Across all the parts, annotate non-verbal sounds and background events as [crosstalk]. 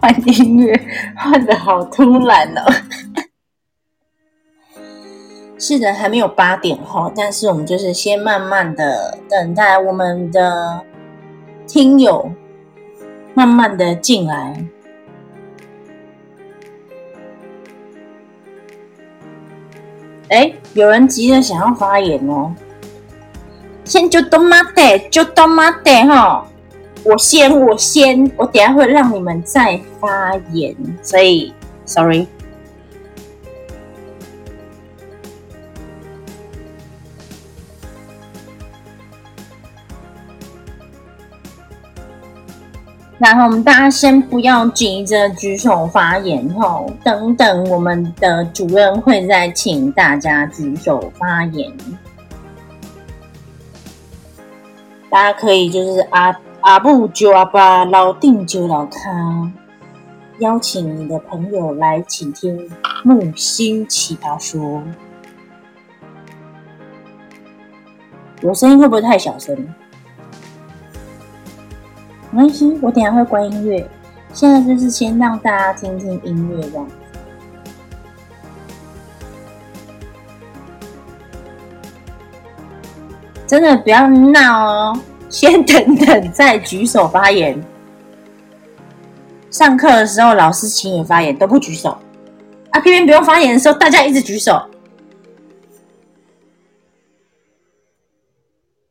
换音乐换得好突然哦！[laughs] 是的，还没有八点哈，但是我们就是先慢慢的等待我们的听友慢慢的进来。哎，有人急着想要发言哦！先就多妈的，就多妈的哈！我先，我先，我等下会让你们再发言，所以，sorry。然后我们大家先不要急着举手发言吼，等等我们的主任会再请大家举手发言。大家可以就是阿阿布就阿爸，老定就老康，邀请你的朋友来倾听木星奇葩说。我声音会不会太小声？没关系，我等下会关音乐。现在就是先让大家听听音乐，这样。真的不要闹哦，先等等再举手发言。上课的时候老师请你发言都不举手，啊，偏偏不用发言的时候大家一直举手。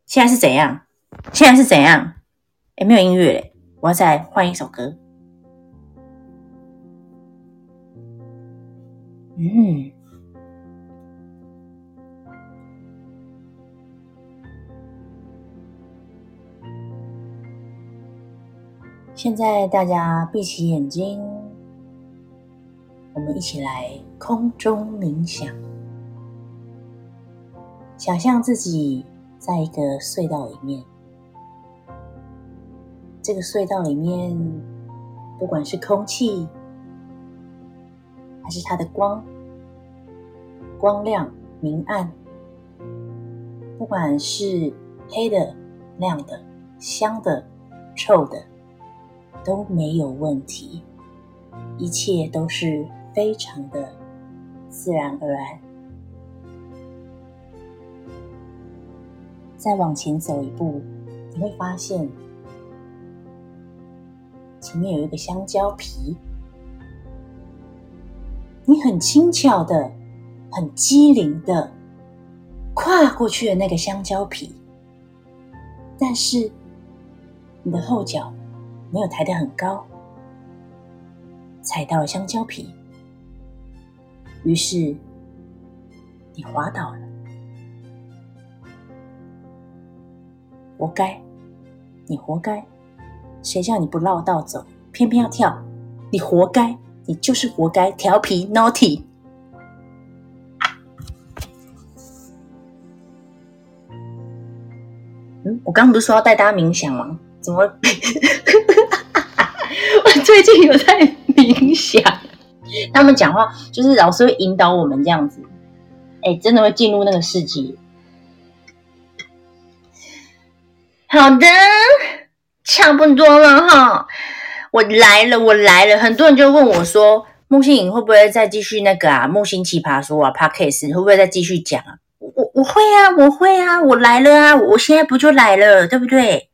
现在是怎样？现在是怎样？也没有音乐嘞，我要再换一首歌。嗯，现在大家闭起眼睛，我们一起来空中冥想，想象自己在一个隧道里面。这个隧道里面，不管是空气，还是它的光，光亮、明暗，不管是黑的、亮的、香的、臭的，都没有问题，一切都是非常的自然而然。再往前走一步，你会发现。前面有一个香蕉皮，你很轻巧的、很机灵的跨过去的那个香蕉皮，但是你的后脚没有抬得很高，踩到了香蕉皮，于是你滑倒了，活该，你活该。谁叫你不绕道走，偏偏要跳？你活该，你就是活该，调皮 naughty。嗯，我刚刚不是说要带大家冥想吗？怎么？[laughs] 最近有在冥想，[laughs] 他们讲话就是老师会引导我们这样子，哎，真的会进入那个世界。好的。差不多了哈，我来了，我来了。很多人就问我说：“木星，影会不会再继续那个啊？木星奇葩说啊，Podcast 会不会再继续讲啊？”我我会啊，我会啊，我来了啊，我现在不就来了，对不对？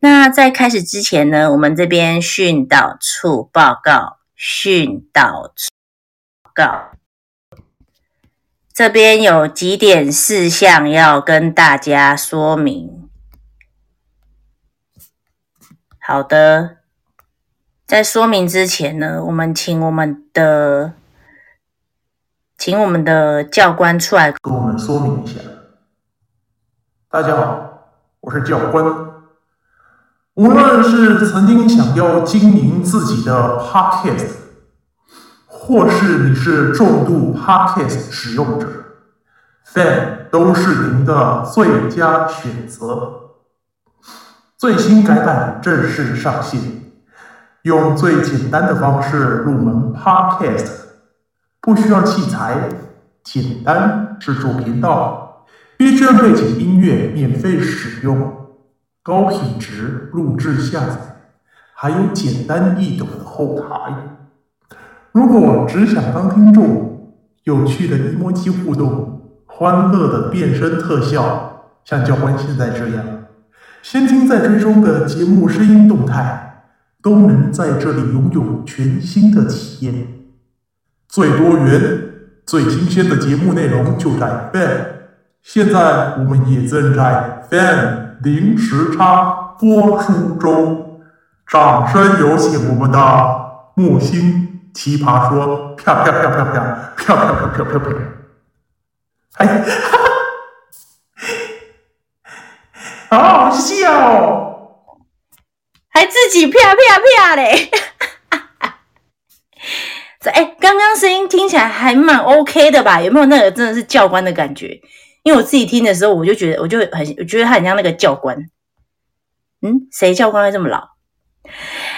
那在开始之前呢，我们这边训导处报告，训导处报告，这边有几点事项要跟大家说明。好的，在说明之前呢，我们请我们的，请我们的教官出来跟我们说明一下。大家好，我是教官。无论是曾经想要经营自己的 Podcast，或是你是重度 Podcast 使用者，Fan 都是您的最佳选择。最新改版正式上线，用最简单的方式入门 Podcast，不需要器材，简单制作频道，BGM 背景音乐免费使用，高品质录制下载，还有简单易懂的后台。如果只想当听众，有趣的 emoji 互动，欢乐的变身特效，像教官现在这样，先听再追踪的节目声音动态，都能在这里拥有全新的体验。最多元、最新鲜的节目内容就在 FAN。现在我们也正在 FAN 零时差播出中，掌声有请我们的木星奇葩说，啪啪啪啪啪啪啪啪啪啪啪！哎，哈哈，好好笑，还自己啪啪啪嘞！[laughs] 哎，刚刚声音听起来还蛮 OK 的吧？有没有那个真的是教官的感觉？因为我自己听的时候，我就觉得，我就很，我觉得他很像那个教官。嗯，谁教官会这么老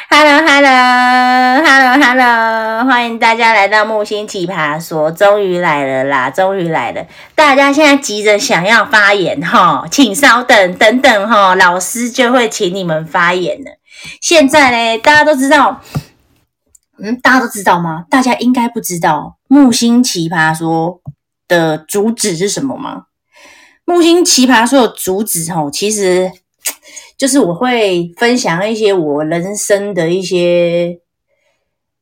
？Hello，Hello，Hello，Hello，欢迎大家来到木星奇葩说，终于来了啦，终于来了！大家现在急着想要发言哈，请稍等，等等哈，老师就会请你们发言了。现在呢，大家都知道。嗯，大家都知道吗？大家应该不知道木星奇葩说的主旨是什么吗？木星奇葩说的主旨吼，其实 [tsk] 就是我会分享一些我人生的一些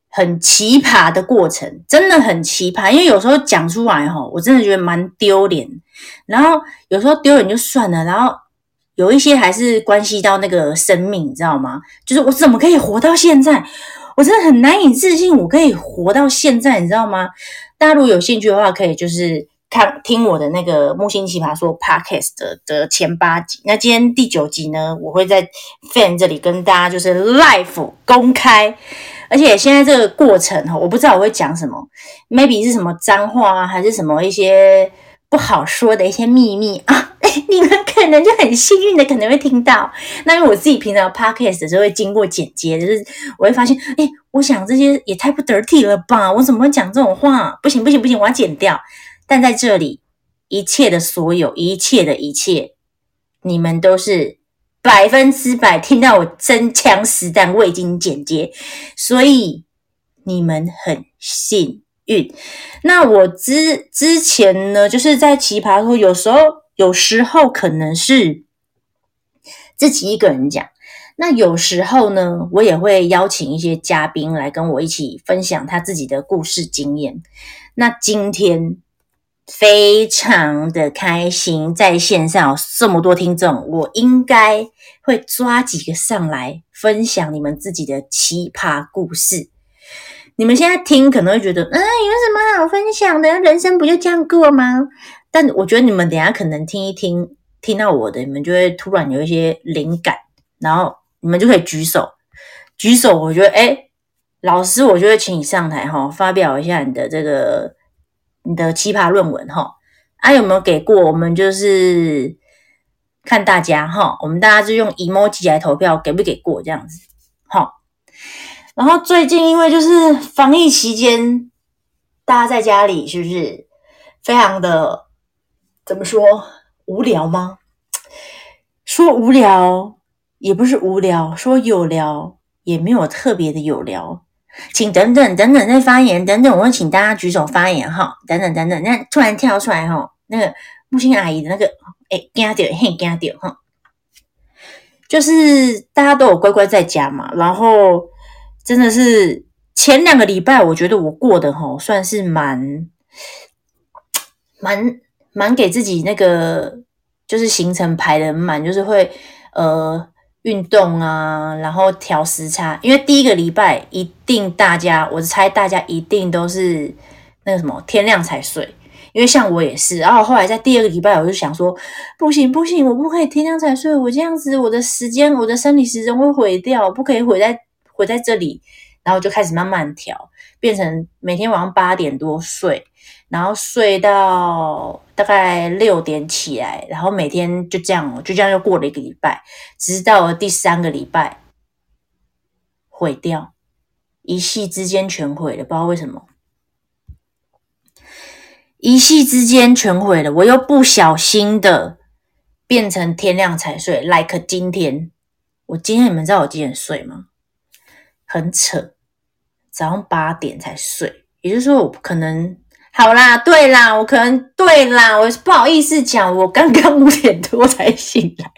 很奇葩的过程，真的很奇葩。因为有时候讲出来吼，我真的觉得蛮丢脸。然后有时候丢脸就算了，然后有一些还是关系到那个生命，你知道吗？就是我怎么可以活到现在？我真的很难以置信，我可以活到现在，你知道吗？大家如果有兴趣的话，可以就是看听我的那个木星奇葩说 Podcast 的，的前八集。那今天第九集呢，我会在 Fan 这里跟大家就是 Live 公开，而且现在这个过程哈，我不知道我会讲什么，maybe 是什么脏话啊，还是什么一些不好说的一些秘密啊。[laughs] 你们可能就很幸运的可能会听到，那因为我自己平常 podcast 的时候会经过剪接，就是我会发现，哎，我想这些也太不得体了吧？我怎么会讲这种话？不行不行不行，我要剪掉。但在这里，一切的所有，一切的一切，你们都是百分之百听到我真枪实弹未经剪接，所以你们很幸运。那我之之前呢，就是在奇葩说有时候。有时候可能是自己一个人讲，那有时候呢，我也会邀请一些嘉宾来跟我一起分享他自己的故事经验。那今天非常的开心，在线上有这么多听众，我应该会抓几个上来分享你们自己的奇葩故事。你们现在听可能会觉得，嗯，有什么好分享的？人生不就这样过吗？但我觉得你们等下可能听一听，听到我的，你们就会突然有一些灵感，然后你们就可以举手，举手。我觉得，诶，老师，我就会请你上台哈，发表一下你的这个你的奇葩论文哈。啊，有没有给过？我们就是看大家哈，我们大家就用 emoji 来投票，给不给过这样子。好，然后最近因为就是防疫期间，大家在家里是不是非常的？怎么说无聊吗？说无聊也不是无聊，说有聊也没有特别的有聊。请等等等等再发言，等等我会请大家举手发言哈。等等等等，那突然跳出来哈，那个木星阿姨的那个哎，惊掉嘿惊掉哈，就是大家都有乖乖在家嘛，然后真的是前两个礼拜，我觉得我过得哈算是蛮蛮。蛮给自己那个就是行程排得满，就是会呃运动啊，然后调时差。因为第一个礼拜一定大家，我猜大家一定都是那个什么天亮才睡，因为像我也是。然后后来在第二个礼拜，我就想说不行不行，我不可以天亮才睡，我这样子我的时间我的生理时钟会毁掉，不可以毁在毁在这里。然后就开始慢慢调，变成每天晚上八点多睡。然后睡到大概六点起来，然后每天就这样，就这样又过了一个礼拜，直到了第三个礼拜毁掉，一夕之间全毁了，不知道为什么，一夕之间全毁了，我又不小心的变成天亮才睡，like 今天，我今天你们知道我几点睡吗？很扯，早上八点才睡，也就是说我可能好啦，对啦，我可能对啦，我不好意思讲，我刚刚五点多才醒来，[laughs]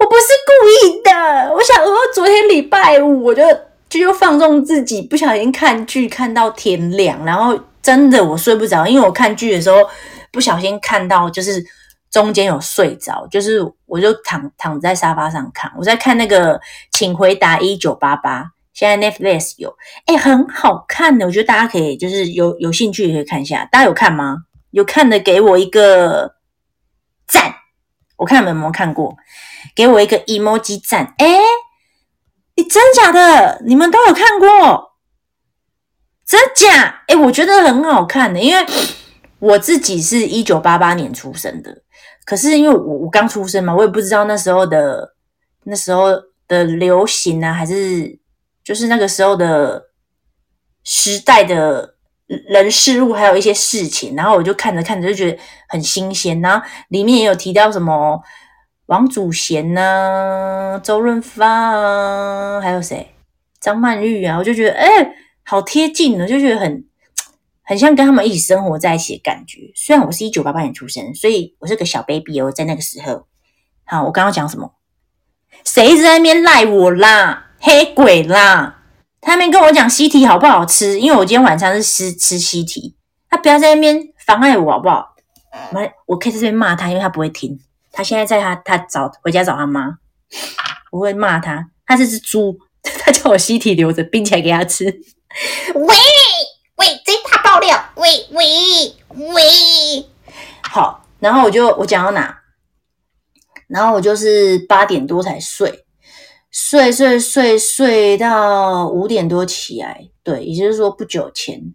我不是故意的，我想说昨天礼拜五我就就又放纵自己，不小心看剧看到天亮，然后真的我睡不着，因为我看剧的时候不小心看到就是。中间有睡着，就是我就躺躺在沙发上看，我在看那个《请回答一九八八》，现在 Netflix 有，哎，很好看的，我觉得大家可以就是有有兴趣也可以看一下。大家有看吗？有看的给我一个赞，我看你们有没有看过？给我一个 emoji 赞。哎，你真假的？你们都有看过？真假？哎，我觉得很好看的，因为我自己是一九八八年出生的。可是因为我我刚出生嘛，我也不知道那时候的那时候的流行啊，还是就是那个时候的时代的人事物，还有一些事情，然后我就看着看着就觉得很新鲜。然后里面也有提到什么王祖贤呐、周润发啊，还有谁张曼玉啊，我就觉得哎、好贴近呢，就觉得很。很像跟他们一起生活在一起的感觉。虽然我是一九八八年出生，所以我是个小 baby 哦，在那个时候。好，我刚刚讲什么？谁一直在那边赖我啦？黑鬼啦！他那边跟我讲西提好不好吃？因为我今天晚上是吃吃西提，他不要在那边妨碍我好不好？我我可以在这边骂他，因为他不会听。他现在在他他找回家找他妈，我会骂他。他是只猪，[laughs] 他叫我西提留着，冰起来给他吃。喂！喂，这大爆料！喂喂喂，好，然后我就我讲到哪？然后我就是八点多才睡，睡睡睡睡到五点多起来。对，也就是说不久前，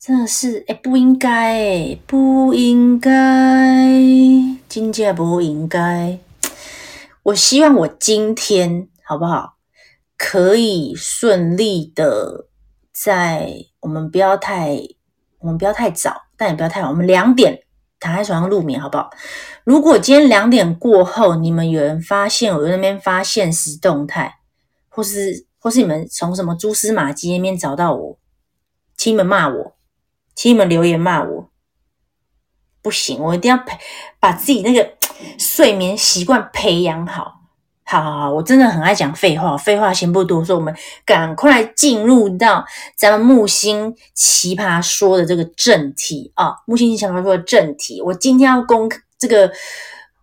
真的是哎，不应该，不应该，真的不应该。我希望我今天好不好，可以顺利的在。我们不要太，我们不要太早，但也不要太晚。我们两点躺在床上入眠，好不好？如果今天两点过后，你们有人发现我在那边发现实动态，或是或是你们从什么蛛丝马迹那边找到我，请你们骂我，请你们留言骂我，不行，我一定要培把自己那个 [tsk] 睡眠习惯培养好。好好好，我真的很爱讲废话，废话先不多说，我们赶快进入到咱们木星奇葩说的这个正题啊！木星奇葩说的正题，我今天要公这个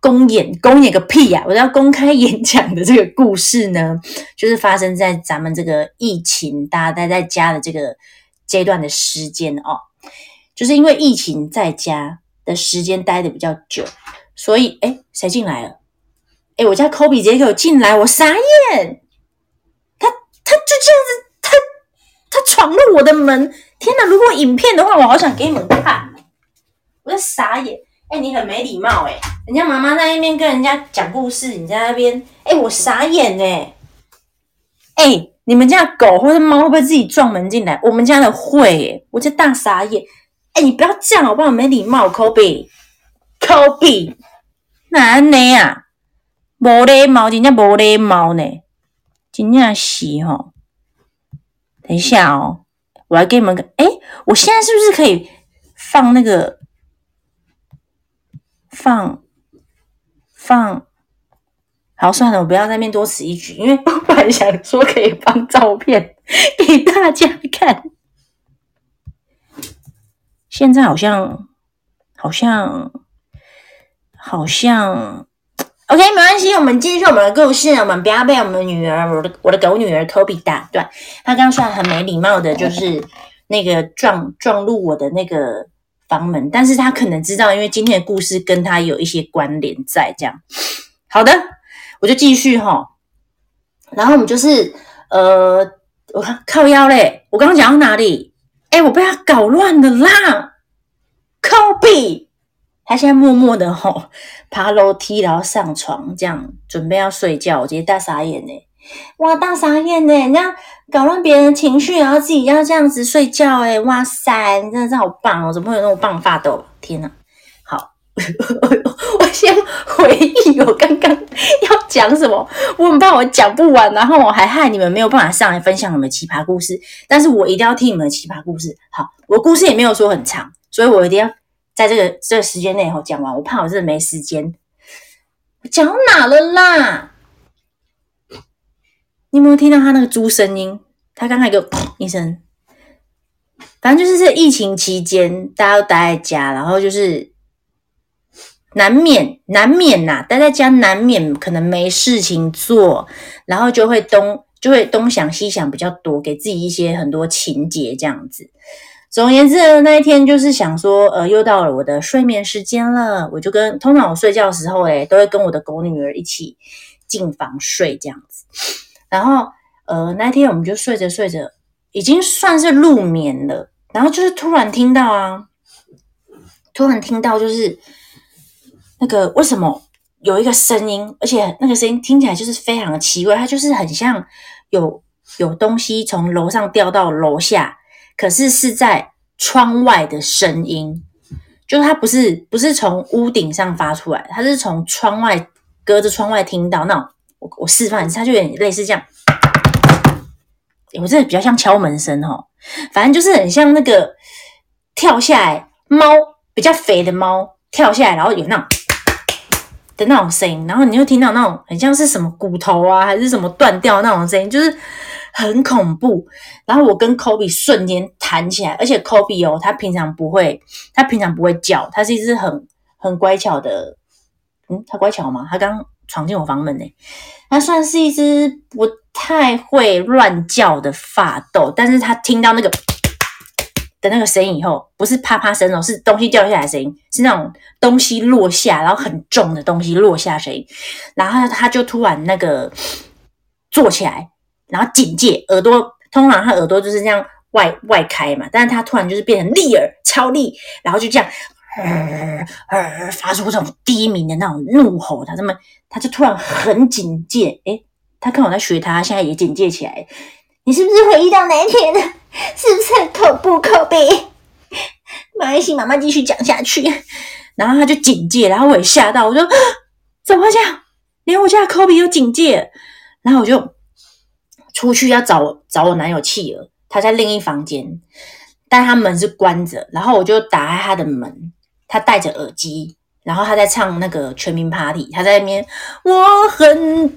公演，公演个屁呀、啊！我要公开演讲的这个故事呢，就是发生在咱们这个疫情大家待在家的这个阶段的时间哦，就是因为疫情在家的时间待的比较久，所以哎，谁进来了？哎，我家 Kobe 直接给我进来，我傻眼。他他就这样子，他他闯入我的门。天哪！如果影片的话，我好想给你们看。我在傻眼。哎，你很没礼貌哎。人家妈妈在那边跟人家讲故事，你在那边。哎，我傻眼哎。哎，你们家狗或者猫会不会自己撞门进来？我们家的会哎。我这大傻眼。哎，你不要这样好不好？没礼貌，Kobe。Kobe，哪呢啊？无礼貌，真正无礼貌呢，真正是齁。等一下哦，我来给你们个，哎，我现在是不是可以放那个放放？好，算了，我不要在那边多此一举，因为 [laughs] 我本来想说可以放照片 [laughs] 给大家看。现在好像好像好像。OK，没关系，我们继续我们的故事。我们不要被我们的女儿，我的我的狗女儿 Kobe 打断。她刚刚虽然很没礼貌的，就是那个撞撞入我的那个房门，但是她可能知道，因为今天的故事跟她有一些关联在。这样，好的，我就继续哈。然后我们就是呃，我看靠腰嘞，我刚刚讲到哪里？哎，我被她搞乱了啦，Kobe。他现在默默的吼爬楼梯，然后上床，这样准备要睡觉。我直接大傻眼呢！哇，大傻眼呢！人家搞乱别人情绪，然后自己要这样子睡觉诶，哇塞，你真的是好棒哦！怎么会有那么棒的法斗？天哪！好，[laughs] 我先回忆我刚刚要讲什么，我很怕我讲不完，然后我还害你们没有办法上来分享你们奇葩故事。但是我一定要听你们的奇葩故事。好，我故事也没有说很长，所以我一定要在这个这个时间内后讲完。我怕我真的没时间。讲哪了啦？你有没有听到他那个猪声音？他刚才一个一声。反正就是这疫情期间，大家都待在家，然后就是难免难免呐、啊，待在家难免可能没事情做，然后就会东就会东想西想比较多，给自己一些很多情节这样子。总而言之，那一天就是想说，呃，又到了我的睡眠时间了，我就跟通常我睡觉的时候，诶都会跟我的狗女儿一起进房睡这样子。然后，呃，那天我们就睡着睡着。已经算是入眠了，然后就是突然听到啊，突然听到就是那个为什么有一个声音，而且那个声音听起来就是非常的奇怪，它就是很像有有东西从楼上掉到楼下，可是是在窗外的声音，就是它不是不是从屋顶上发出来，它是从窗外隔着窗外听到那种，我我示范一下，它就有点类似这样。我真的比较像敲门声哦，反正就是很像那个跳下来猫，比较肥的猫跳下来，然后有那种的那种声音，然后你又听到那种很像是什么骨头啊，还是什么断掉那种声音，就是很恐怖。然后我跟 Kobe 瞬间弹起来，而且 Kobe 哦，他平常不会，他平常不会叫，他是一只很很乖巧的，嗯，他乖巧吗？他刚闯进我房门呢，他算是一只不。太会乱叫的法斗，但是他听到那个的那个声音以后，不是啪啪声哦，是东西掉下来的声音，是那种东西落下，然后很重的东西落下声音，然后他就突然那个坐起来，然后警戒耳朵，通常他耳朵就是这样外外开嘛，但是他突然就是变成立耳超立，然后就这样，呃呃，发出这种低鸣的那种怒吼，他这么他就突然很警戒，诶他看我在学他，现在也警戒起来。你是不是回忆到那一天？是不是很恐怖？可悲。没关系，妈妈继续讲下去。然后他就警戒，然后我也吓到，我说 [gasps] 怎么会这样？连我家科比都警戒。然后我就出去要找找我男友企鹅，他在另一房间，但他门是关着。然后我就打开他的门，他戴着耳机，然后他在唱那个全民 Party，他在那边，我很。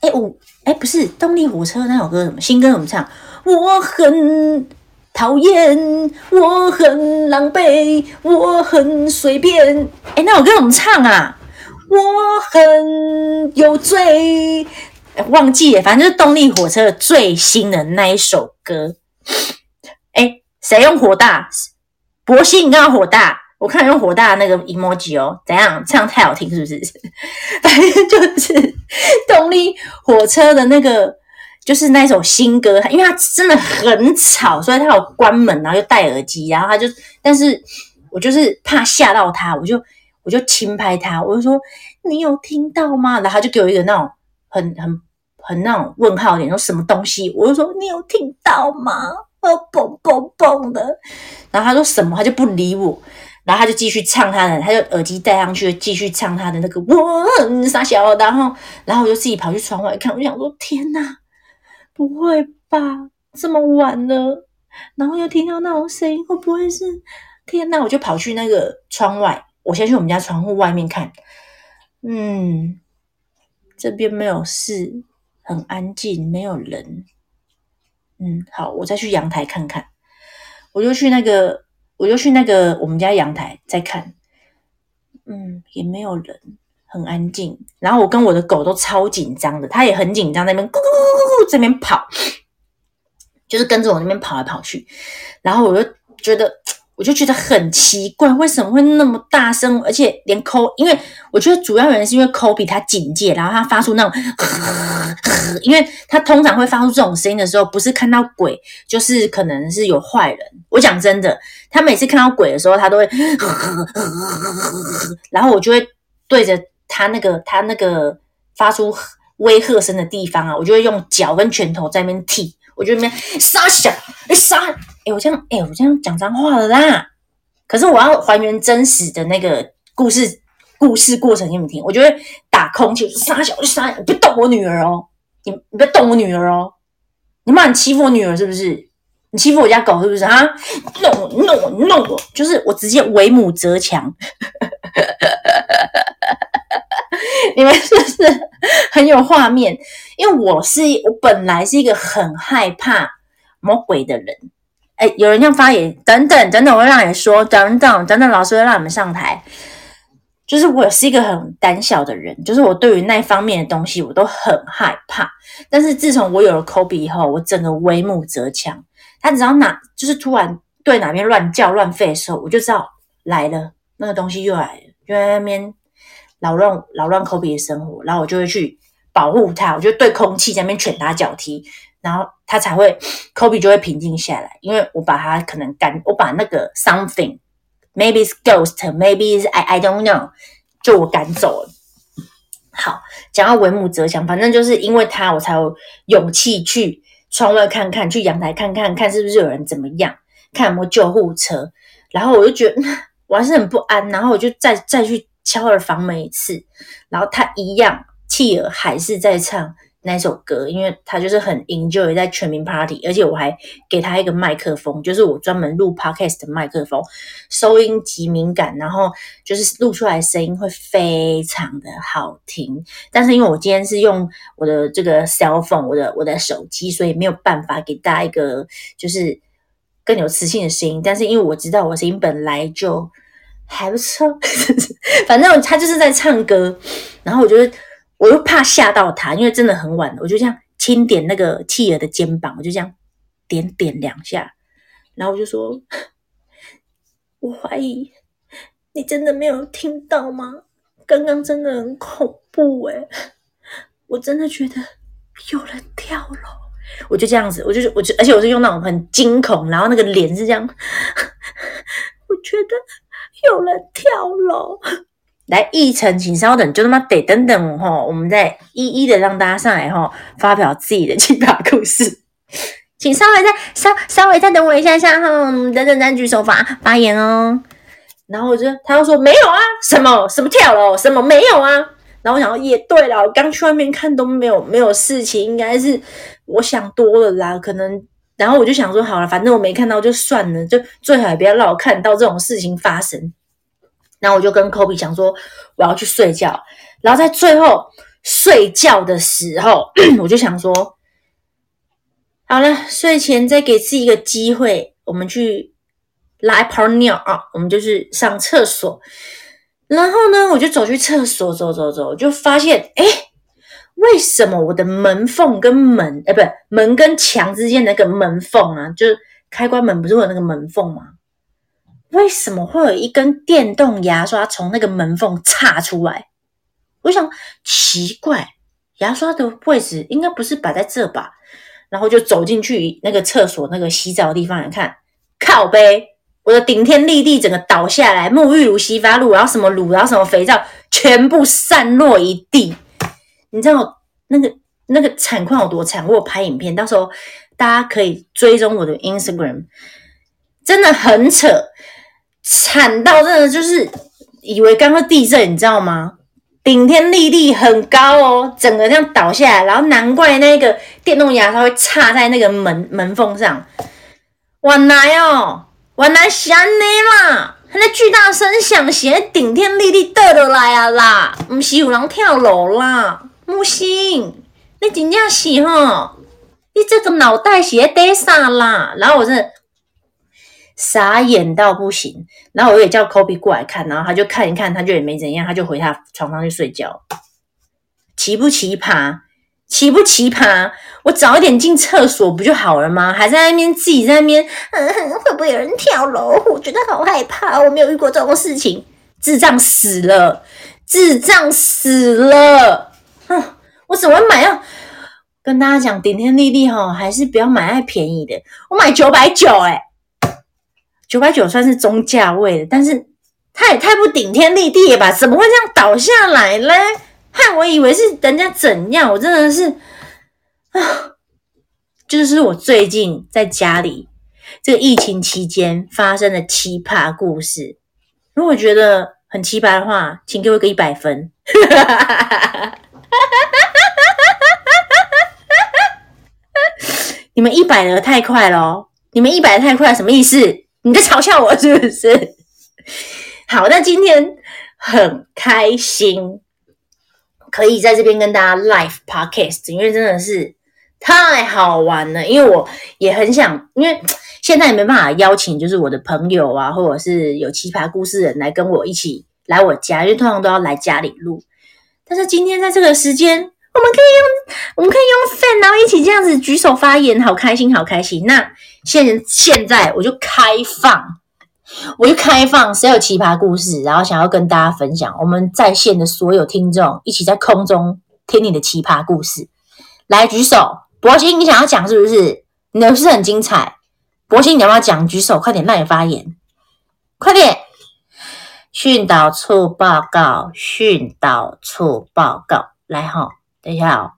哎，我哎，不是动力火车那首歌什么新歌怎么唱？我很讨厌，我很狼狈，我很随便。哎，那首歌怎么唱啊？我很有罪，忘记了，反正就是动力火车最新的那一首歌。哎，谁用火大？博熙，你刚刚火大。我看用火大那个 emoji 哦，怎样？唱太好听是不是？[laughs] 反正就是动力火车的那个，就是那首新歌。因为它真的很吵，所以他有关门，然后又戴耳机，然后他就，但是我就是怕吓到他，我就我就轻拍他，我就说你有听到吗？然后他就给我一个那种很很很那种问号脸，说什么东西？我就说你有听到吗？哦，嘣嘣嘣的，然后他说什么？他就不理我。然后他就继续唱他的，他就耳机戴上去，继续唱他的那个我傻笑。然后，然后我就自己跑去窗外看，我就想说：天哪，不会吧？这么晚了，然后又听到那种声音，会不会是？天哪！我就跑去那个窗外，我先去我们家窗户外面看。嗯，这边没有事，很安静，没有人。嗯，好，我再去阳台看看。我就去那个。我就去那个我们家阳台再看，嗯，也没有人，很安静。然后我跟我的狗都超紧张的，它也很紧张，在那边咕咕咕咕咕这边跑，就是跟着我那边跑来跑去。然后我就觉得。我就觉得很奇怪，为什么会那么大声？而且连抠，因为我觉得主要原因是因为抠”比他警戒，然后他发出那种呵呵呵，因为他通常会发出这种声音的时候，不是看到鬼，就是可能是有坏人。我讲真的，他每次看到鬼的时候，他都会呵呵呵呵，然后我就会对着他那个他那个发出威吓声的地方啊，我就会用脚跟拳头在那边踢。我就那边杀小，哎杀，哎我这样，哎我这样讲脏话了啦。可是我要还原真实的那个故事故事过程给你们听，我就会打空气，杀小就杀，你别动我女儿哦，你你别动我女儿哦，你骂你欺负我女儿是不是？你欺负我家狗是不是啊？弄我弄我弄我，就是我直接为母则强。你们是不是 [laughs] 很有画面？因为我是我本来是一个很害怕魔鬼的人。哎，有人要发言，等等等等，我会让你说，等等等等，老师会让你们上台。就是我是一个很胆小的人，就是我对于那方面的东西我都很害怕。但是自从我有了 Kobe 以后，我整个为木则强。他只要哪就是突然对哪边乱叫乱吠的时候，我就知道来了，那个东西又来了，就在那边扰乱扰乱 Kobe 的生活，然后我就会去保护他，我就对空气在那边拳打脚踢，然后他才会 Kobe 就会平静下来，因为我把他可能赶，我把那个 something maybe is ghost maybe is I I don't know 就我赶走了。好，讲到为母则强，反正就是因为他，我才有勇气去。窗外看看，去阳台看看，看是不是有人怎么样，看有没有救护车。然后我就觉得 [laughs] 我还是很不安，然后我就再再去敲了房门一次，然后他一样，企鹅还是在唱那首歌，因为他就是很 enjoy 在全民 party，而且我还给他一个麦克风，就是我专门录 podcast 的麦克风，收音极敏感，然后就是录出来的声音会非常的好听。但是因为我今天是用我的这个 cell phone，我的我的手机，所以没有办法给大家一个就是更有磁性的声音。但是因为我知道我声音本来就还不错，[laughs] 反正他就是在唱歌，然后我觉得。我又怕吓到他，因为真的很晚了，我就这样轻点那个企鹅的肩膀，我就这样点点两下，然后我就说：“我怀疑你真的没有听到吗？刚刚真的很恐怖诶，我真的觉得有人跳楼。”我就这样子，我就我就，而且我是用那种很惊恐，然后那个脸是这样，[laughs] 我觉得有人跳楼。来，议程，请稍等，就那么得等等哈，我们再一一的让大家上来哈，发表自己的奇葩故事，请稍微再稍稍微再等我一下下哈，等等再举手发发言哦。然后我就他又说没有啊，什么什么跳楼，什么没有啊。然后我想说也对了，我刚去外面看都没有没有事情，应该是我想多了啦，可能。然后我就想说好了，反正我没看到就算了，就最好也不要让我看到这种事情发生。然后我就跟 Kobe 讲说，我要去睡觉。然后在最后睡觉的时候，[clears throat] 我就想说，好了，睡前再给自己一个机会，我们去拉一泡尿啊，我们就去上厕所。然后呢，我就走去厕所，走走走，就发现，哎，为什么我的门缝跟门，哎，不是，门跟墙之间那个门缝啊，就是开关门不是会有那个门缝吗？为什么会有一根电动牙刷从那个门缝插出来？我想奇怪，牙刷的位置应该不是摆在这吧？然后就走进去那个厕所那个洗澡的地方来看，靠杯，我的顶天立地整个倒下来，沐浴乳、洗发露，然后什么乳，然后什么肥皂，全部散落一地。你知道那个那个惨况有多惨？我有拍影片，到时候大家可以追踪我的 Instagram，真的很扯。惨到真的就是以为刚刚地震，你知道吗？顶天立地很高哦，整个这样倒下来，然后难怪那个电动牙刷会插在那个门门缝上。我来哦，我来是安尼啦，那巨大声响写顶天立地倒落来啊啦，不是有人跳楼啦，木星，你真正是吼，你这个脑袋是在底啥啦？然后我真。傻眼到不行，然后我也叫 Kobe 过来看，然后他就看一看，他就也没怎样，他就回他床上去睡觉。奇不奇葩？奇不奇葩？我早一点进厕所不就好了吗？还在那边自己在那边，嗯哼，会不会有人跳楼？我觉得好害怕，我没有遇过这种事情。智障死了，智障死了！我怎么买啊？跟大家讲，顶天立地哈，还是不要买太便宜的。我买九百九，哎九百九算是中价位的，但是它也太不顶天立地了吧？怎么会这样倒下来嘞？害我以为是人家怎样，我真的是啊！就是我最近在家里这个疫情期间发生的奇葩故事。如果觉得很奇葩的话，请给我个一百分。[laughs] 你们一百的太快了！你们一百的太快，什么意思？你在嘲笑我是不是？[laughs] 好，那今天很开心，可以在这边跟大家 live podcast，因为真的是太好玩了。因为我也很想，因为现在也没办法邀请，就是我的朋友啊，或者是有奇葩故事人来跟我一起来我家，因为通常都要来家里录。但是今天在这个时间。我们可以用，我们可以用 fan，然后一起这样子举手发言，好开心，好开心。那现现在我就开放，我就开放，谁有奇葩故事，然后想要跟大家分享，我们在线的所有听众一起在空中听你的奇葩故事，来举手。博鑫，你想要讲是不是？你的是很精彩。博鑫，你要不要讲？举手，快点，让你发言，快点。训导处报告，训导处报告，来哈。等一下哦，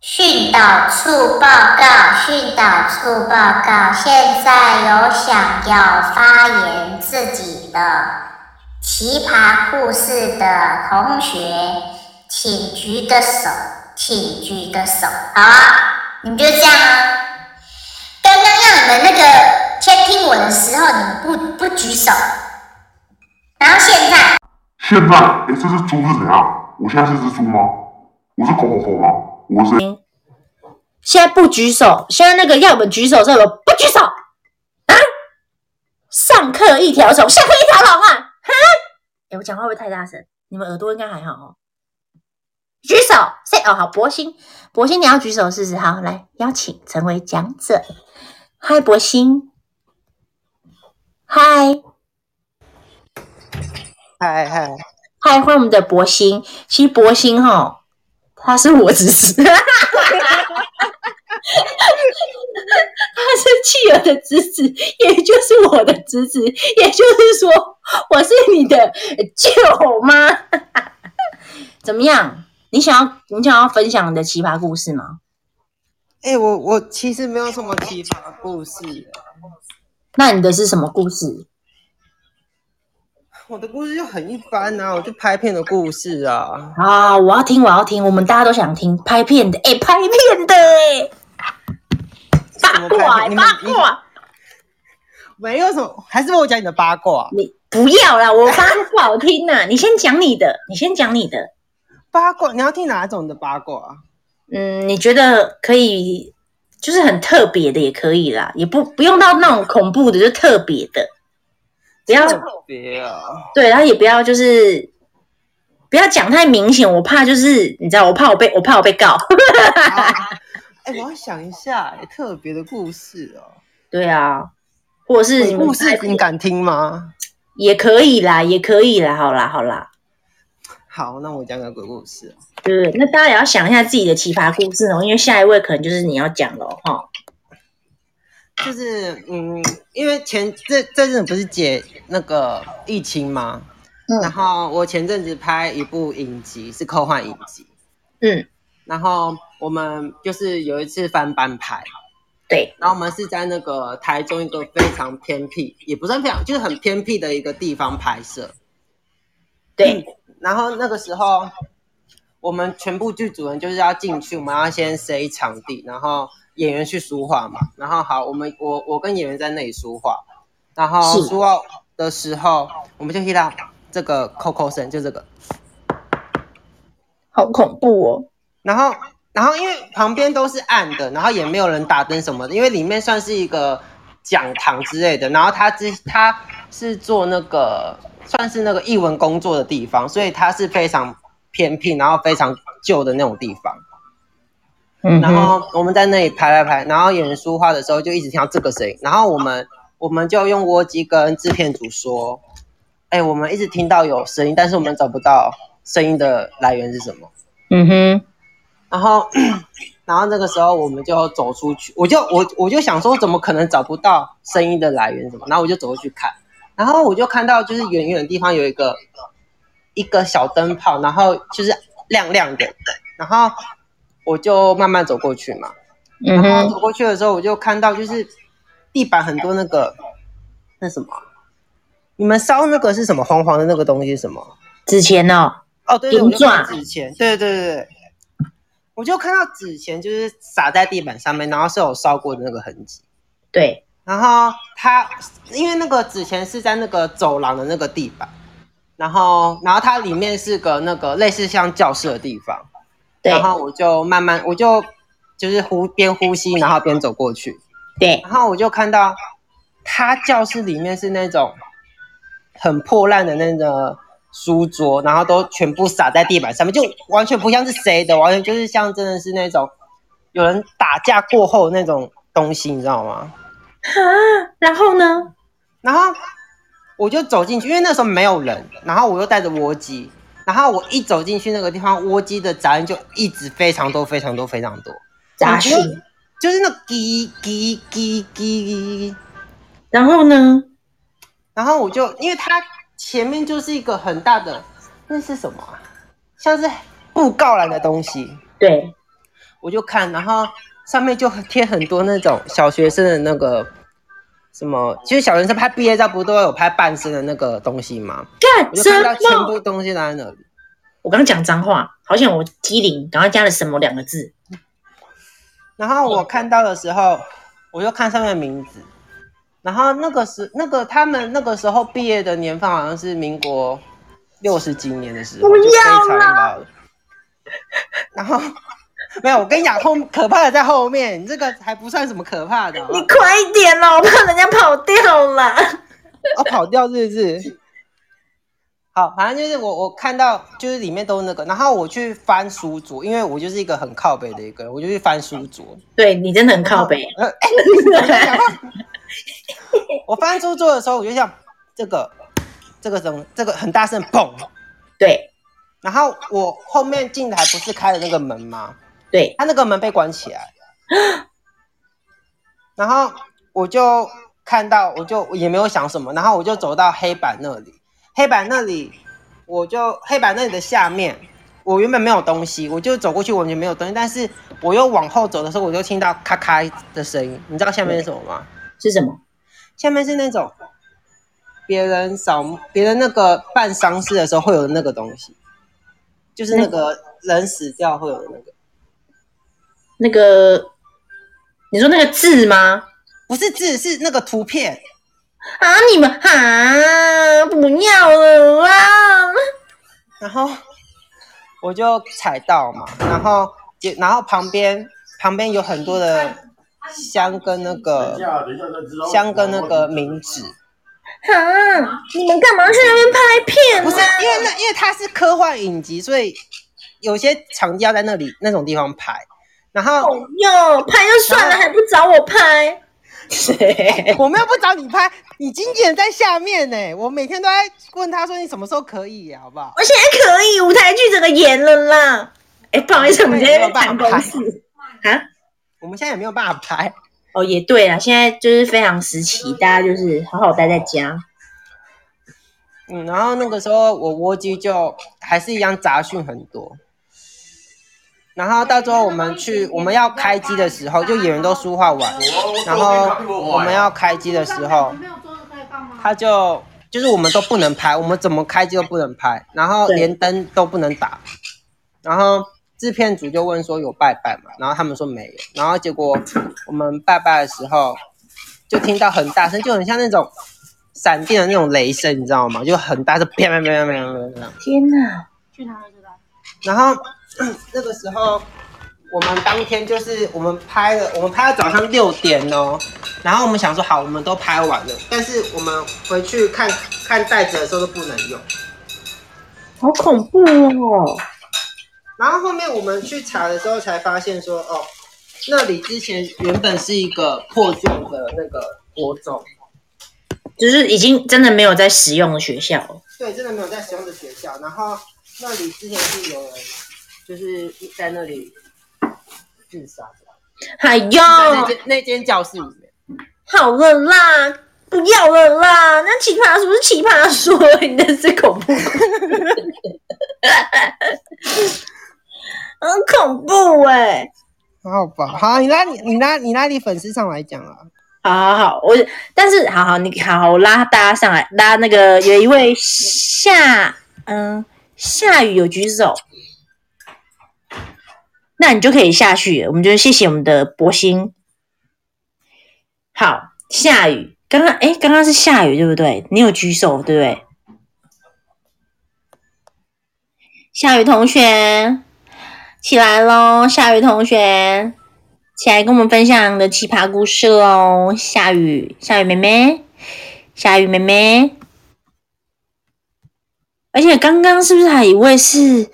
训导处报告，训导处报告。现在有想要发言自己的奇葩故事的同学，请举个手，请举个手。好啊，你们就这样啊。刚刚让你们那个倾听我的时候，你们不不举手，然后现在。现在，哎，这只猪是怎样？我现在是只猪吗？我是狗狗狗吗？我是。现在不举手，现在那个要我们举手的时候不举手啊！上课一条虫，下课一条龙啊！哈！哎，我讲话会不会太大声？你们耳朵应该还好哦。举手，say 哦，好，博鑫，博鑫，你要举手试试。好，来邀请成为讲者。嗨，博鑫。嗨。嗨嗨嗨！欢迎我们的博鑫。其实博鑫哈，他是我侄子，[laughs] 他是企鹅的侄子，也就是我的侄子，也就是说，我是你的舅妈。[laughs] 怎么样？你想要你想要分享你的奇葩故事吗？哎、欸，我我其实没有什么奇葩故事。那你的是什么故事？我的故事就很一般啊，我就拍片的故事啊。啊，我要听，我要听，我们大家都想听拍片的，哎、欸，拍片的，哎，八卦，八卦，没有什么，还是我讲你的八卦。你不要啦，我八卦不好听呐，你先讲你的，你先讲你的 [laughs] 八卦，你要听哪种的八卦？嗯，你觉得可以，就是很特别的也可以啦，也不不用到那种恐怖的，就特别的。不要特别啊！对，然后也不要就是不要讲太明显，我怕就是你知道，我怕我被我怕我被告。[laughs] 哎、欸，我要想一下，特别的故事哦。对啊，或者是你故事，你敢听吗？也可以啦，也可以啦，好啦，好啦。好，那我讲个鬼故事。对，那大家也要想一下自己的奇葩故事哦，因为下一位可能就是你要讲了哈。就是嗯，因为前这这阵子不是解那个疫情吗？嗯，然后我前阵子拍一部影集，是科幻影集，嗯，然后我们就是有一次翻班拍，对，然后我们是在那个台中一个非常偏僻，也不算非常，就是很偏僻的一个地方拍摄，对，嗯，然后那个时候我们全部剧组人就是要进去，我们要先塞场地，然后。演员去梳化嘛，然后好，我们我我跟演员在那里梳化，然后梳化的时候，我们就听到这个扣扣声，就这个，好恐怖哦。然后然后因为旁边都是暗的，然后也没有人打灯什么的，因为里面算是一个讲堂之类的，然后他之他是做那个算是那个译文工作的地方，所以他是非常偏僻，然后非常旧的那种地方。然后我们在那里拍拍拍，然后演员说话的时候就一直听到这个声音，然后我们我们就用卧机跟制片组说，哎，我们一直听到有声音，但是我们找不到声音的来源是什么。嗯哼，然后 [clears throat] 然后那个时候我们就走出去，我就我我就想说，怎么可能找不到声音的来源什么？然后我就走过去看，然后我就看到就是远远的地方有一个一个小灯泡，然后就是亮亮的，然后。我就慢慢走过去嘛，然后走过去的时候，我就看到就是地板很多那个那什么你们烧那个是什么？黄黄的那个东西是什么？纸钱哦。哦，对对，银钻纸钱，对对对对。我就看到纸钱就是洒在地板上面，然后是有烧过的那个痕迹。对，然后它因为那个纸钱是在那个走廊的那个地板，然后然后它里面是个那个类似像教室的地方。对。然后我就慢慢，我就就是呼边呼吸，然后边走过去。对。然后我就看到，他教室里面是那种很破烂的那个。书桌，然后都全部洒在地板上面，就完全不像是谁的，完全就是像真的是那种有人打架过后那种东西，你知道吗？啊，然后呢？然后我就走进去，因为那时候没有人，然后我又带着卧机，然后我一走进去那个地方，卧机的杂音就一直非常多、非常多、非常多杂讯，就是那叽叽叽叽叽。然后呢？然后我就因为它。前面就是一个很大的，那是什么啊？像是布告栏的东西。对，我就看，然后上面就贴很多那种小学生的那个什么，其实小学生拍毕业照不都有拍半身的那个东西吗？干，我就看到全部东西都在那里。我刚讲脏话，好像我机灵，刚刚加了什么两个字。然后我看到的时候，我就看上面的名字。然后那个时，那个他们那个时候毕业的年份好像是民国六十几年的时候，就非常老了。然后没有，我跟你讲，后可怕的在后面，你这个还不算什么可怕的。你快一点哦，我怕人家跑掉了。[laughs] 哦，跑掉是不是？好，反正就是我我看到就是里面都那个，然后我去翻书桌，因为我就是一个很靠北的一个人，我就去翻书桌。对，你真的很靠北。[laughs] 我翻书桌的时候，我就像这个，这个声，这个很大声，砰！对。然后我后面进来不是开了那个门吗？对。他那个门被关起来。[gasps] 然后我就看到，我就也没有想什么，然后我就走到黑板那里，黑板那里，我就黑板那里的下面，我原本没有东西，我就走过去，完全没有东西，但是我又往后走的时候，我就听到咔咔的声音，你知道下面是什么吗？是什么？下面是那种别人扫别人那个办丧事的时候会有的那个东西，就是那个人死掉会有的那个。那个，你说那个字吗？不是字，是那个图片。啊！你们啊，不要了啊！然后我就踩到嘛，然后就然后旁边旁边有很多的。香跟那个香跟那个名纸，啊！你们干嘛去那边拍片？不是因为那，因为它是科幻影集，所以有些场地要在那里那种地方拍。然后哟，拍就算了，还不找我拍？[laughs] 我们又不找你拍，你经纪人在下面呢。我每天都在问他说你什么时候可以，好不好？我现在可以，舞台剧整个演了啦。哎，不好意思，我们今天谈公室啊。我们现在也没有办法拍哦，也对啊，现在就是非常时期，大家就是好好待在家。嗯，然后那个时候我蜗居就还是一样杂讯很多，然后到最后我们去我们要开机的时候，就演员都梳化完，然后我们要开机的时候，他就就是我们都不能拍，我们怎么开机都不能拍，然后连灯都不能打，然后。制片组就问说有拜拜吗？然后他们说没有。然后结果我们拜拜的时候，就听到很大声，就很像那种闪电的那种雷声，你知道吗？就很大声，啪啪啪啪啪啪。天哪！去哪里知道？然后 [clears throat] 那个时候我们当天就是我们拍了，我们拍到早上六点哦。然后我们想说好，我们都拍完了，但是我们回去看看袋子的时候都不能用，好恐怖哦。然后后面我们去查的时候才发现说，哦，那里之前原本是一个破旧的那个国中，就是已经真的没有在使用的学校。对，真的没有在使用的学校。然后那里之前是有人，就是在那里自杀的。哎呦，那间那间教室里面。好了啦，不要了啦。那奇葩是不是奇葩说，[laughs] 你那是恐怖。[laughs] 很恐怖哎、欸，好吧，好，你拉你你拉你拉你粉丝上来讲啊。好好好，我但是好好你好好我拉大家上来，拉那个有一位夏嗯夏雨有举手，那你就可以下去，我们就谢谢我们的博兴。好，夏雨刚刚哎刚刚是夏雨对不对？你有举手对不对？夏雨同学起来喽，夏雨同学。起来跟我们分享你的奇葩故事喽，夏雨，夏雨妹妹，夏雨妹妹。而且刚刚是不是还有一位是，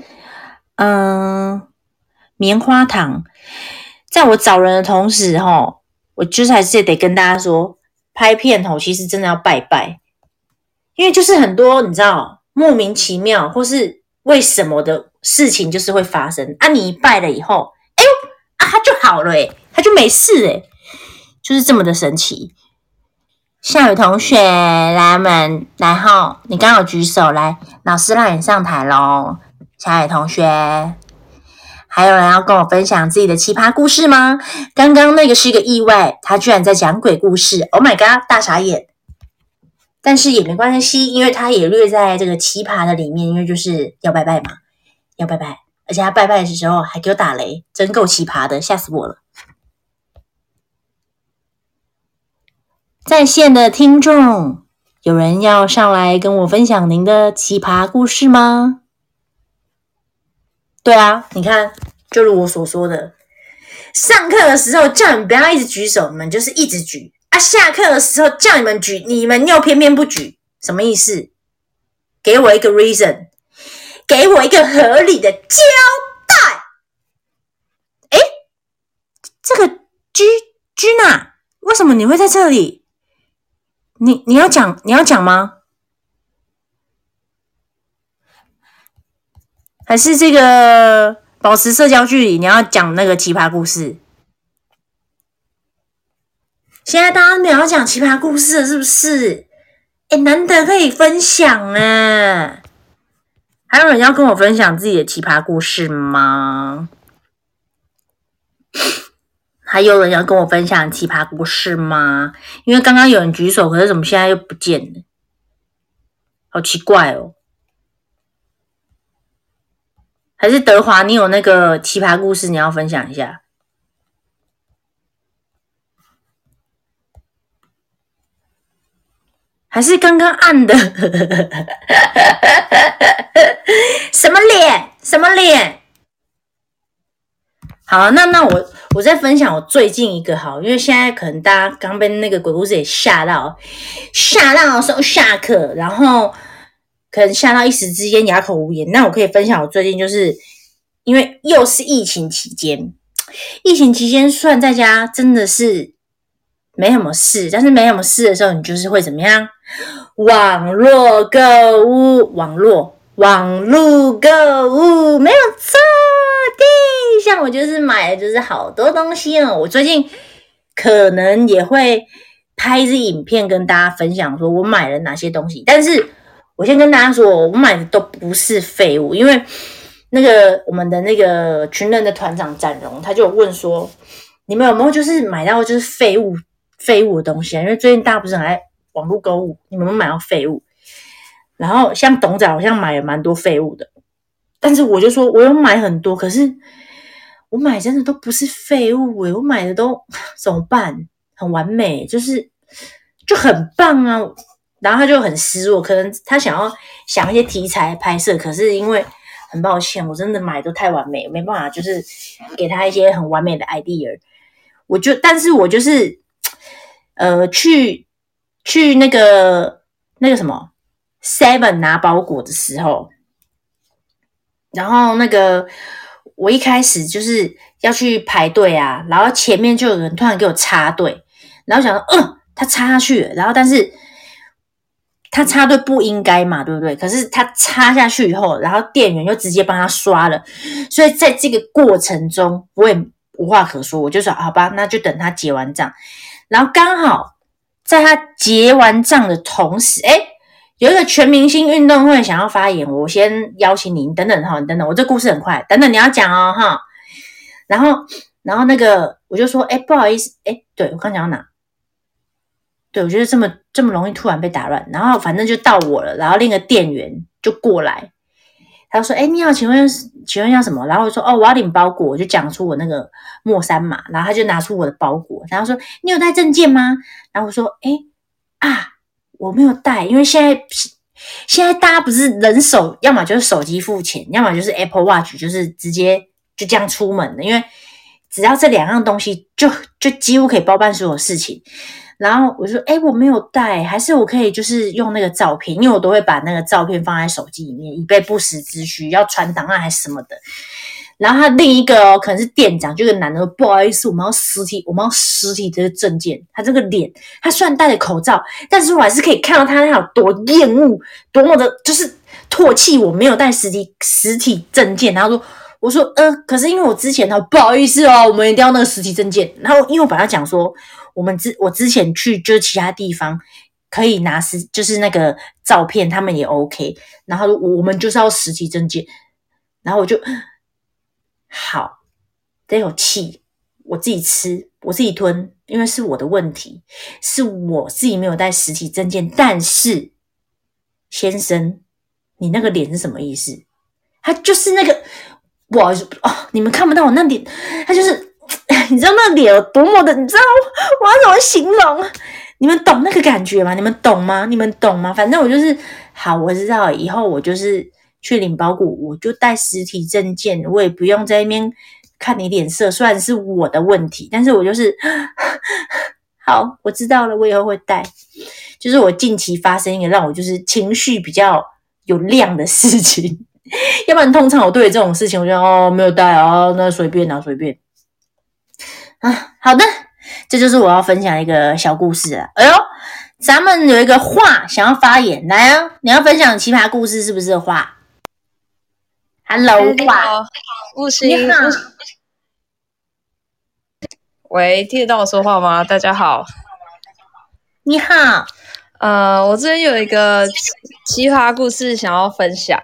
嗯、棉花糖？在我找人的同时，哈，我就是还是得跟大家说，拍片吼，其实真的要拜拜，因为就是很多你知道莫名其妙或是为什么的事情，就是会发生啊。你一拜了以后。他就好了诶，他就没事诶，就是这么的神奇。夏雨同学，来我们来后，你刚好举手来，老师让你上台喽。夏雨同学，还有人要跟我分享自己的奇葩故事吗？刚刚那个是一个意外，他居然在讲鬼故事，Oh my god，大傻眼。但是也没关系，因为他也略在这个奇葩的里面，因为就是要拜拜嘛，要拜拜。而且他拜拜的时候还给我打雷，真够奇葩的，吓死我了！在线的听众，有人要上来跟我分享您的奇葩故事吗？对啊，你看，就如我所说的，上课的时候叫你们不要一直举手，你们就是一直举啊；下课的时候叫你们举，你们又偏偏不举，什么意思？给我一个 reason。给我一个合理的交代。哎，这个 G Gina，为什么你会在这里？你你要讲你要讲吗？还是这个保持社交距离？你要讲那个奇葩故事？现在大家没有要讲奇葩故事了，是不是？哎，难得可以分享啊！还有人要跟我分享自己的奇葩故事吗？还有人要跟我分享奇葩故事吗？因为刚刚有人举手，可是怎么现在又不见了？好奇怪哦！还是德华，你有那个奇葩故事，你要分享一下？还是刚刚按的？[laughs] 什么脸？什么脸？好，那那我我再分享我最近一个好，因为现在可能大家刚被那个鬼故事给吓到，吓到的时候下课，然后可能吓到一时之间哑口无言。那我可以分享我最近就是因为又是疫情期间，疫情期间算在家真的是没什么事，但是没什么事的时候，你就是会怎么样？网络购物，网络网络购物没有错的。像我就是买的就是好多东西哦。我最近可能也会拍一支影片跟大家分享，说我买了哪些东西。但是我先跟大家说，我买的都不是废物，因为那个我们的那个群人的团长展荣，他就问说，你们有没有就是买到就是废物废物的东西啊？因为最近大家不是很爱。网络购物，你们有没有买到废物？然后像董仔好像买了蛮多废物的，但是我就说我有买很多，可是我买真的都不是废物诶，我买的都 [laughs] 怎么办？很完美，就是就很棒啊。然后他就很失落，可能他想要想一些题材拍摄，可是因为很抱歉，我真的买都太完美，没办法，就是给他一些很完美的 idea。我就，但是我就是呃去。去那个那个什么 Seven 拿包裹的时候，然后那个我一开始就是要去排队啊，然后前面就有人突然给我插队，然后想说，嗯，他插下去了，然后但是他插队不应该嘛，对不对？可是他插下去以后，然后店员就直接帮他刷了，所以在这个过程中我也无话可说，我就说好吧，那就等他结完账，然后刚好。在他结完账的同时，诶，有一个全明星运动会想要发言，我先邀请你，你等等哈，你等等，我这故事很快，等等你要讲哦哈。然后，然后那个我就说，诶，不好意思，诶，对，我刚讲到哪？对，我觉得这么这么容易突然被打乱，然后反正就到我了，然后另一个店员就过来，他说：“哎，你好，请问请问要什么？”然后我说：“哦，我要领包裹。”我就讲出我那个莫三码，然后他就拿出我的包裹，然后说：“你有带证件吗？”然后我说：“哎啊，我没有带，因为现在现在大家不是人手，要么就是手机付钱，要么就是 Apple Watch，就是直接就这样出门的，因为只要这两样东西就，就就几乎可以包办所有事情。”然后我就说：“哎，我没有带，还是我可以就是用那个照片，因为我都会把那个照片放在手机里面，以备不时之需，要传档案还是什么的。”然后他另一个，可能是店长，就个男的说：“不好意思，我们要实体，我们要实体这个证件。”他这个脸，他虽然戴着口罩，但是我还是可以看到他那有多厌恶，多么的，就是唾弃我没有带实体实体证件。然后说：“我说，呃，可是因为我之前呢，不好意思哦，我们一定要那个实体证件。”然后因为我本来讲说。我们之我之前去就其他地方可以拿实就是那个照片，他们也 OK。然后我们就是要实体证件，然后我就好，得有气，我自己吃，我自己吞，因为是我的问题，是我自己没有带实体证件。但是先生，你那个脸是什么意思？他就是那个，不好意思哦，你们看不到我那脸，他就是。你知道那脸有多么的？你知道我要怎么形容？你们懂那个感觉吗？你们懂吗？你们懂吗？反正我就是好，我知道以后我就是去领包裹，我就带实体证件，我也不用在那边看你脸色。虽然是我的问题，但是我就是 [gasps] 好，我知道了，我以后会带。就是我近期发生一个让我就是情绪比较有量的事情，[laughs] 要不然通常我对这种事情，我就哦没有带啊，那随便拿随便。啊，好的，这就是我要分享一个小故事了。哎呦，咱们有一个话想要发言，来啊，你要分享奇葩故事是不是？话，Hello，话，故事，你好，[laughs] 喂，听得到我说话吗？大家好，你好，呃，我这边有一个奇葩故事想要分享。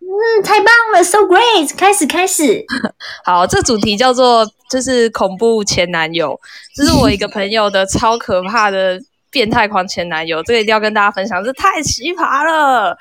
嗯，太棒了，so great！开始，开始。[laughs] 好，这主题叫做就是恐怖前男友，[laughs] 这是我一个朋友的超可怕的变态狂前男友，这个一定要跟大家分享，这太奇葩了。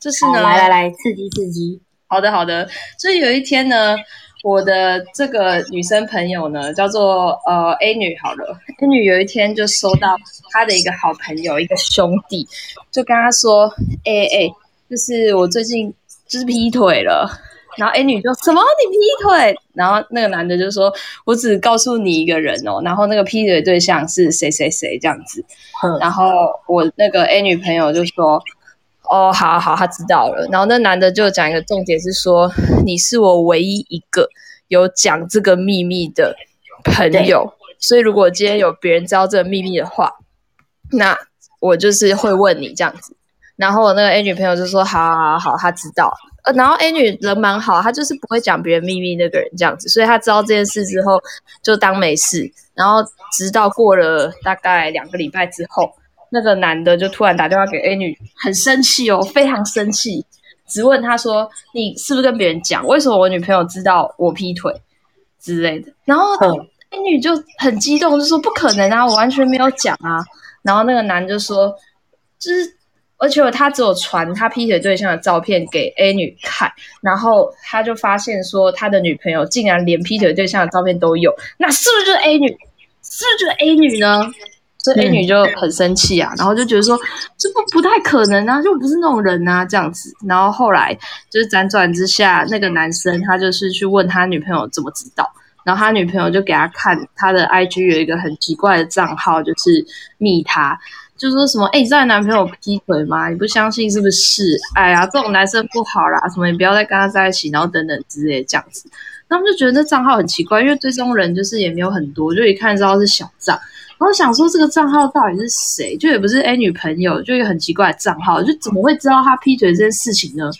就是呢，来来来，刺激刺激。好的好的，就是有一天呢，我的这个女生朋友呢，叫做呃 A 女，好了，A 女有一天就收到她的一个好朋友，一个兄弟，就跟她说，哎、欸、哎、欸，就是我最近。就是劈腿了，然后 A 女就什么你劈腿？然后那个男的就说：“我只告诉你一个人哦，然后那个劈腿对象是谁谁谁这样子。”然后我那个 A 女朋友就说：“哦，好好，他知道了。”然后那男的就讲一个重点是说：“你是我唯一一个有讲这个秘密的朋友，所以如果今天有别人知道这个秘密的话，那我就是会问你这样子。”然后我那个 A 女朋友就说：“好好好，她知道。”呃，然后 A 女人蛮好，她就是不会讲别人秘密那个人这样子，所以她知道这件事之后就当没事。然后直到过了大概两个礼拜之后，那个男的就突然打电话给 A 女，很生气哦，非常生气，质问她说：“你是不是跟别人讲？为什么我女朋友知道我劈腿之类的？”然后 A 女就很激动，就说：“不可能啊，我完全没有讲啊。”然后那个男就说：“就是。”而且他只有传他劈腿对象的照片给 A 女看，然后他就发现说他的女朋友竟然连劈腿对象的照片都有，那是不是就是 A 女？是不是就是 A 女呢？所以 A 女就很生气啊，然后就觉得说这不不太可能啊，就不是那种人啊这样子。然后后来就是辗转之下，那个男生他就是去问他女朋友怎么知道，然后他女朋友就给他看他的 IG 有一个很奇怪的账号，就是密他。就说什么，哎、欸，你知道男朋友劈腿吗？你不相信是不是？哎呀，这种男生不好啦，什么你不要再跟他在一起，然后等等之类这样子。他们就觉得这账号很奇怪，因为追踪人就是也没有很多，就一看知道是小账。然后想说这个账号到底是谁？就也不是 A 女朋友，就一个很奇怪的账号，就怎么会知道他劈腿这件事情呢？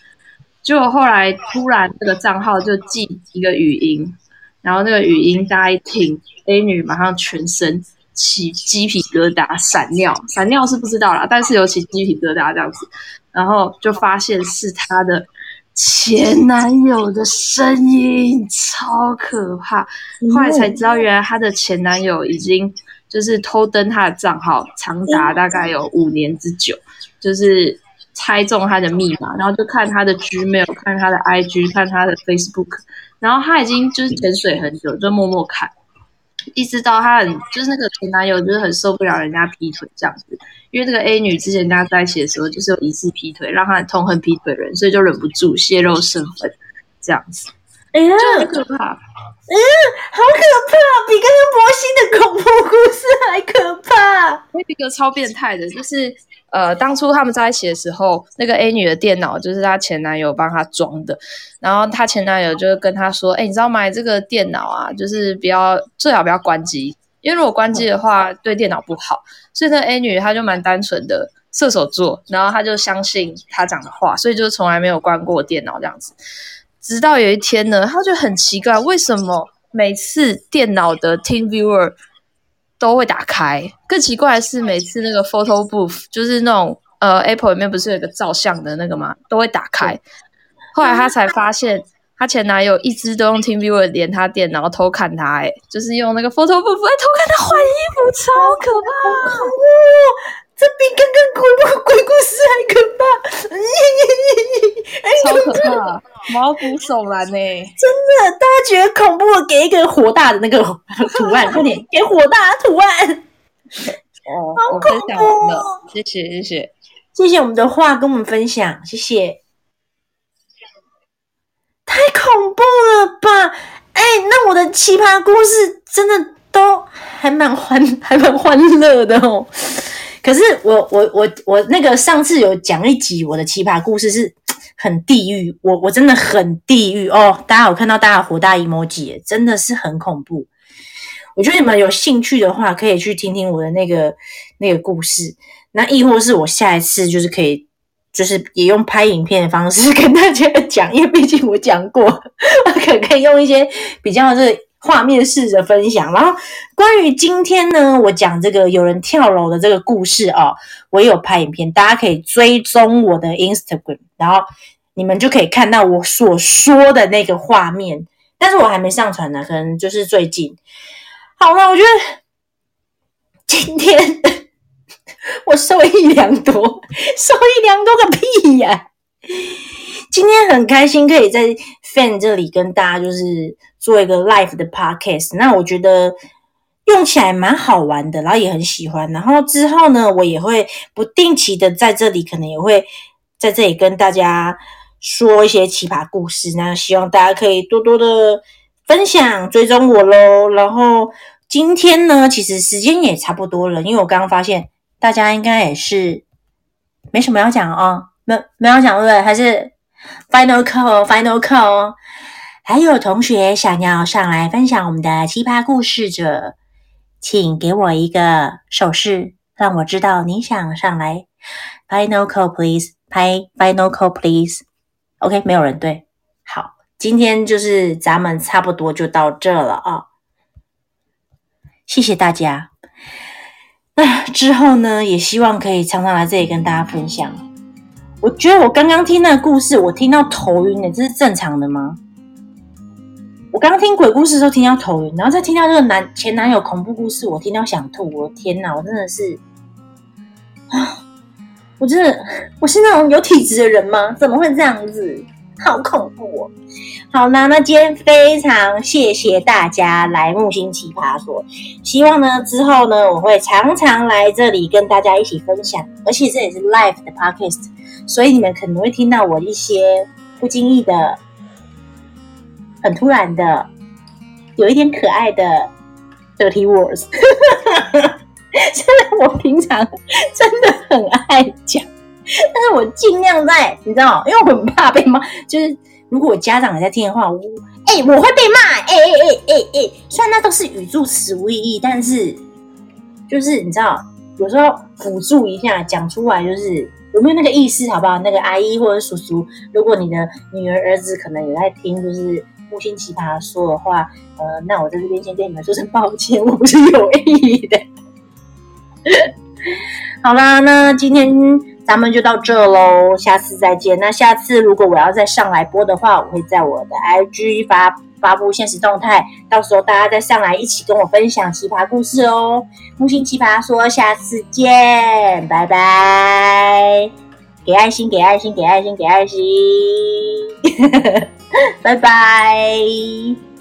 结果后来突然这个账号就寄一个语音，然后那个语音大家一听，A 女马上全身。起鸡皮疙瘩，闪尿，闪尿是不知道啦，但是有起鸡皮疙瘩这样子，然后就发现是他的前男友的声音，超可怕。后来才知道，原来他的前男友已经就是偷登他的账号，长达大概有五年之久，就是猜中他的密码，然后就看他的 Gmail，看他的 IG，看他的 Facebook，然后他已经就是潜水很久，就默默看。一直到他很就是那个前男友就是很受不了人家劈腿这样子，因为这个 A 女之前跟他在一起的时候就是有疑似劈腿，让他很痛恨劈腿人，所以就忍不住泄露身份这样子。哎呀，很可怕！嗯，好可怕，比刚刚魔性的恐怖故事还可怕。有一个超变态的，就是。呃，当初他们在一起的时候，那个 A 女的电脑就是她前男友帮她装的，然后她前男友就跟她说：“哎，你知道买这个电脑啊，就是不要最好不要关机，因为如果关机的话对电脑不好。”所以那 A 女她就蛮单纯的射手座，然后她就相信他讲的话，所以就从来没有关过电脑这样子。直到有一天呢，她就很奇怪，为什么每次电脑的 TeamViewer 都会打开。更奇怪的是，每次那个 photo booth 就是那种呃 Apple 里面不是有一个照相的那个吗？都会打开。后来他才发现，他前男友一直都用 TeamViewer 连他电脑偷看他，哎，就是用那个 photo booth 来偷看他换衣服，超可怕！这比刚刚鬼故鬼故事还可怕，超可怕，毛骨悚然呢！真的，大家觉得恐怖，给一个火大的那个 [laughs] 图案，快点 [laughs] 给火大的图案。哦，好恐怖哦！谢谢谢谢谢谢我们的话跟我们分享，谢谢。太恐怖了吧！哎，那我的奇葩故事真的都还蛮欢还蛮欢乐的哦。可是我我我我那个上次有讲一集我的奇葩故事是 [tsk] 很地狱，我我真的很地狱哦！大家有看到大家火大 emoji，真的是很恐怖。我觉得你们有兴趣的话，可以去听听我的那个那个故事。那亦或是我下一次就是可以，就是也用拍影片的方式 [laughs] 跟大家讲，因为毕竟我讲过，我 [laughs] 可可以用一些比较这。画面式的分享，然后关于今天呢，我讲这个有人跳楼的这个故事哦，我有拍影片，大家可以追踪我的 Instagram，然后你们就可以看到我所说的那个画面，但是我还没上传呢，可能就是最近。好了，我觉得今天 [laughs] 我受益良多，受益良多个屁呀、今天很开心可以在 Fan 这里跟大家就是。做一个 live 的 podcast，那我觉得用起来蛮好玩的，然后也很喜欢。然后之后呢，我也会不定期的在这里，可能也会在这里跟大家说一些奇葩故事。那希望大家可以多多的分享、追踪我喽。然后今天呢，其实时间也差不多了，因为我刚刚发现大家应该也是没什么要讲哦，没没有讲对不对？还是 final call，final call。还有同学想要上来分享我们的奇葩故事者，请给我一个手势，让我知道你想上来。Final call, please. 拍 Final call, please. OK，没有人对。好，今天就是咱们差不多就到这了啊。谢谢大家。那之后呢，也希望可以常常来这里跟大家分享。我觉得我刚刚听那个故事，我听到头晕的，这是正常的吗？我刚刚听鬼故事的时候听到头晕，然后再听到这个男前男友恐怖故事，我听到想吐。我的天哪，我真的是啊！我真的我是那种有体质的人吗？怎么会这样子？好恐怖哦！好啦，那今天非常谢谢大家来木星奇葩说，希望呢之后呢我会常常来这里跟大家一起分享，而且这也是 live 的 podcast，所以你们可能会听到我一些不经意的。很突然的，有一点可爱的 dirty words，[laughs] 虽然我平常真的很爱讲，但是我尽量在，你知道，因为我很怕被骂。就是如果家长也在听的话，我哎、我会被骂。哎哎哎哎哎，虽然那都是语助词无意义，但是就是你知道，有时候辅助一下讲出来，就是有没有那个意思，好不好？那个阿姨或者叔叔，如果你的女儿儿子可能也在听，就是。木星奇葩说的话，呃，那我在这边先跟你们说声抱歉，我不是有意的。[laughs] 好啦，那今天咱们就到这喽，下次再见。那下次如果我要再上来播的话，我会在我的 IG 发发布现实动态，到时候大家再上来一起跟我分享奇葩故事哦。木星奇葩说，下次见，拜拜！给爱心，给爱心，给爱心，给爱心，[laughs] 拜拜。